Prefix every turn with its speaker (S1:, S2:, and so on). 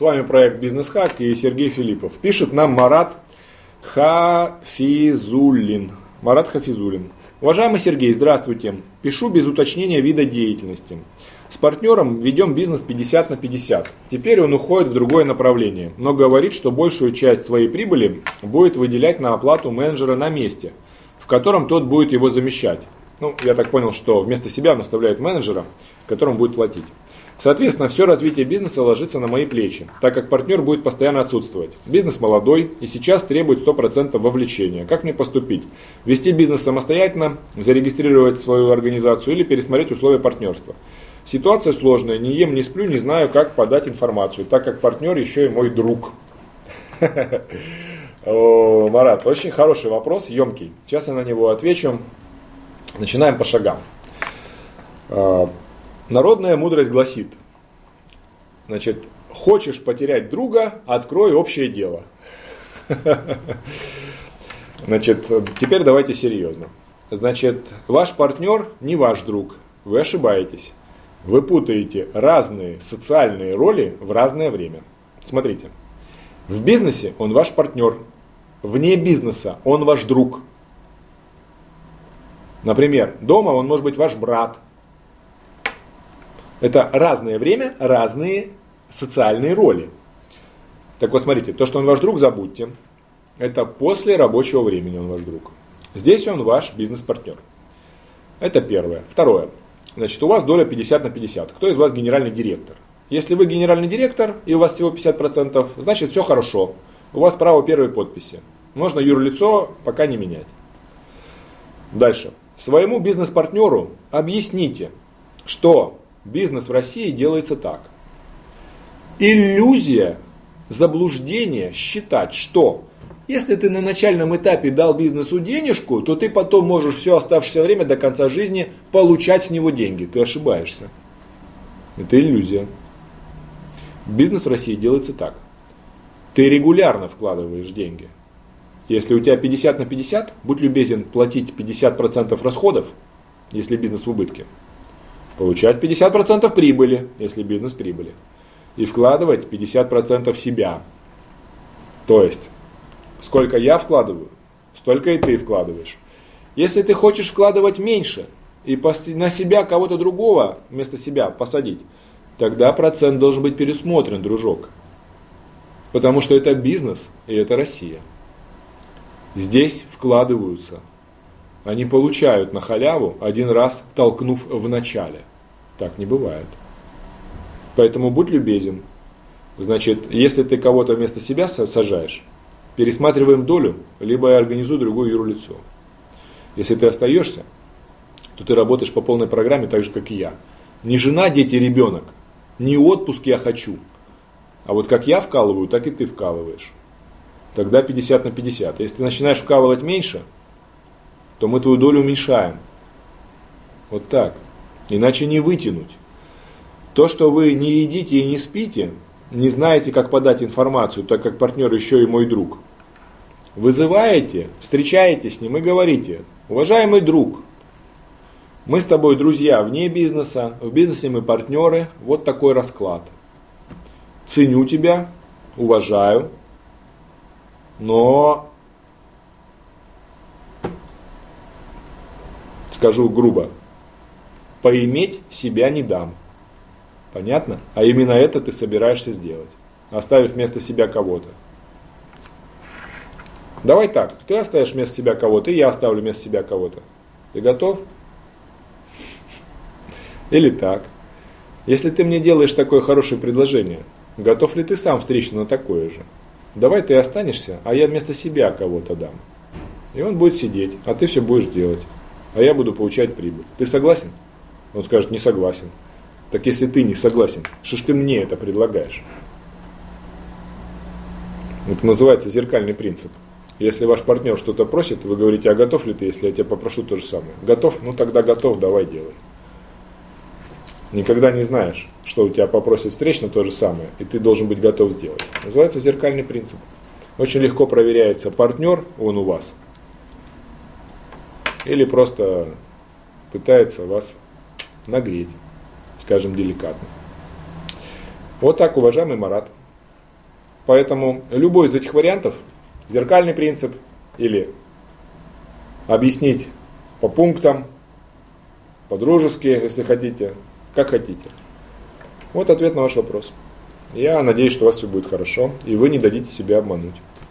S1: вами проект Бизнес Хак и Сергей Филиппов. Пишет нам Марат Хафизулин. Марат Хафизулин. Уважаемый Сергей, здравствуйте. Пишу без уточнения вида деятельности. С партнером ведем бизнес 50 на 50. Теперь он уходит в другое направление, но говорит, что большую часть своей прибыли будет выделять на оплату менеджера на месте, в котором тот будет его замещать. Ну, я так понял, что вместо себя он оставляет менеджера, которому будет платить. Соответственно, все развитие бизнеса ложится на мои плечи, так как партнер будет постоянно отсутствовать. Бизнес молодой и сейчас требует 100% вовлечения. Как мне поступить? Вести бизнес самостоятельно, зарегистрировать свою организацию или пересмотреть условия партнерства? Ситуация сложная, не ем, не сплю, не знаю, как подать информацию, так как партнер еще и мой друг. Марат, очень хороший вопрос, емкий. Сейчас я на него отвечу. Начинаем по шагам. Народная мудрость гласит, значит, хочешь потерять друга, открой общее дело. Значит, теперь давайте серьезно. Значит, ваш партнер не ваш друг, вы ошибаетесь. Вы путаете разные социальные роли в разное время. Смотрите, в бизнесе он ваш партнер, вне бизнеса он ваш друг. Например, дома он может быть ваш брат. Это разное время, разные социальные роли. Так вот, смотрите, то, что он ваш друг, забудьте. Это после рабочего времени он ваш друг. Здесь он ваш бизнес-партнер. Это первое. Второе. Значит, у вас доля 50 на 50. Кто из вас генеральный директор? Если вы генеральный директор и у вас всего 50%, значит все хорошо. У вас право первой подписи. Можно юрлицо пока не менять. Дальше. Своему бизнес-партнеру объясните, что бизнес в России делается так. Иллюзия, заблуждение считать, что если ты на начальном этапе дал бизнесу денежку, то ты потом можешь все оставшееся время до конца жизни получать с него деньги. Ты ошибаешься. Это иллюзия. Бизнес в России делается так. Ты регулярно вкладываешь деньги. Если у тебя 50 на 50, будь любезен платить 50% расходов, если бизнес в убытке. Получать 50% прибыли, если бизнес прибыли. И вкладывать 50% себя. То есть Сколько я вкладываю, столько и ты вкладываешь. Если ты хочешь вкладывать меньше и на себя кого-то другого вместо себя посадить, тогда процент должен быть пересмотрен, дружок. Потому что это бизнес и это Россия. Здесь вкладываются. Они получают на халяву один раз толкнув в начале. Так не бывает. Поэтому будь любезен. Значит, если ты кого-то вместо себя сажаешь, пересматриваем долю, либо я организую другое юрлицо. Если ты остаешься, то ты работаешь по полной программе так же, как и я. Не жена, дети, ребенок. Не отпуск я хочу. А вот как я вкалываю, так и ты вкалываешь. Тогда 50 на 50. Если ты начинаешь вкалывать меньше, то мы твою долю уменьшаем. Вот так. Иначе не вытянуть. То, что вы не едите и не спите, не знаете, как подать информацию, так как партнер еще и мой друг. Вызываете, встречаетесь с ним и говорите, уважаемый друг, мы с тобой друзья вне бизнеса, в бизнесе мы партнеры, вот такой расклад. Ценю тебя, уважаю, но скажу грубо, поиметь себя не дам. Понятно? А именно это ты собираешься сделать, оставив вместо себя кого-то. Давай так, ты оставишь вместо себя кого-то, и я оставлю вместо себя кого-то. Ты готов? Или так. Если ты мне делаешь такое хорошее предложение, готов ли ты сам встречаться на такое же? Давай ты останешься, а я вместо себя кого-то дам. И он будет сидеть, а ты все будешь делать. А я буду получать прибыль. Ты согласен? Он скажет, не согласен. Так если ты не согласен, что ж ты мне это предлагаешь? Это называется зеркальный принцип. Если ваш партнер что-то просит, вы говорите, а готов ли ты, если я тебя попрошу то же самое? Готов? Ну тогда готов, давай делай. Никогда не знаешь, что у тебя попросит встречно то же самое, и ты должен быть готов сделать. Называется зеркальный принцип. Очень легко проверяется партнер, он у вас, или просто пытается вас нагреть, скажем, деликатно. Вот так, уважаемый Марат. Поэтому любой из этих вариантов, зеркальный принцип или объяснить по пунктам, по-дружески, если хотите, как хотите. Вот ответ на ваш вопрос. Я надеюсь, что у вас все будет хорошо, и вы не дадите себя обмануть.